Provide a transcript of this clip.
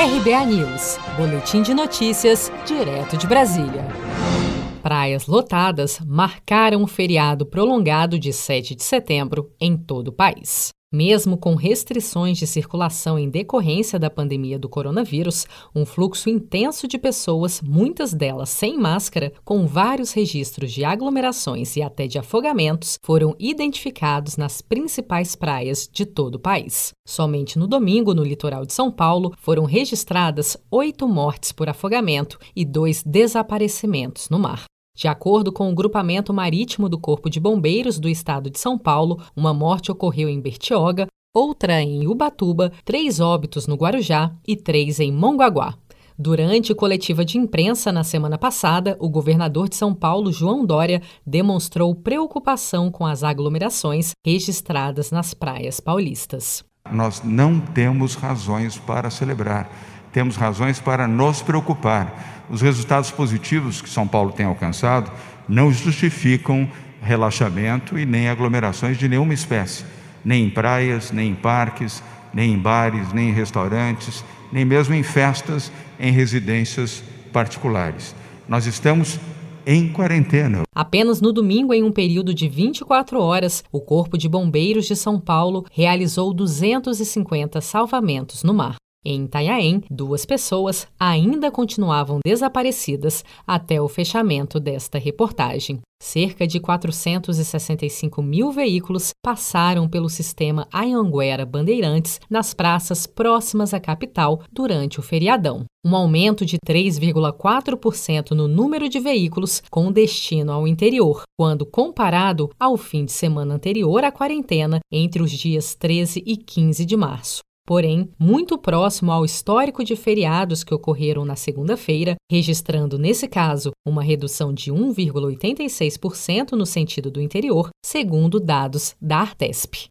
RBA News, Boletim de Notícias, direto de Brasília. Praias lotadas marcaram o feriado prolongado de 7 de setembro em todo o país. Mesmo com restrições de circulação em decorrência da pandemia do coronavírus, um fluxo intenso de pessoas, muitas delas sem máscara, com vários registros de aglomerações e até de afogamentos, foram identificados nas principais praias de todo o país. Somente no domingo, no litoral de São Paulo, foram registradas oito mortes por afogamento e dois desaparecimentos no mar. De acordo com o grupamento marítimo do Corpo de Bombeiros do Estado de São Paulo, uma morte ocorreu em Bertioga, outra em Ubatuba, três óbitos no Guarujá e três em Mongaguá. Durante coletiva de imprensa na semana passada, o governador de São Paulo, João Dória, demonstrou preocupação com as aglomerações registradas nas praias paulistas. Nós não temos razões para celebrar, temos razões para nos preocupar os resultados positivos que São Paulo tem alcançado não justificam relaxamento e nem aglomerações de nenhuma espécie, nem em praias, nem em parques, nem em bares, nem em restaurantes, nem mesmo em festas em residências particulares. Nós estamos em quarentena. Apenas no domingo, em um período de 24 horas, o Corpo de Bombeiros de São Paulo realizou 250 salvamentos no mar. Em Itanhaém, duas pessoas ainda continuavam desaparecidas até o fechamento desta reportagem. Cerca de 465 mil veículos passaram pelo sistema Anhanguera Bandeirantes nas praças próximas à capital durante o feriadão. Um aumento de 3,4% no número de veículos com destino ao interior, quando comparado ao fim de semana anterior à quarentena, entre os dias 13 e 15 de março porém muito próximo ao histórico de feriados que ocorreram na segunda-feira, registrando, nesse caso, uma redução de 1,86% no sentido do interior, segundo dados da Artesp.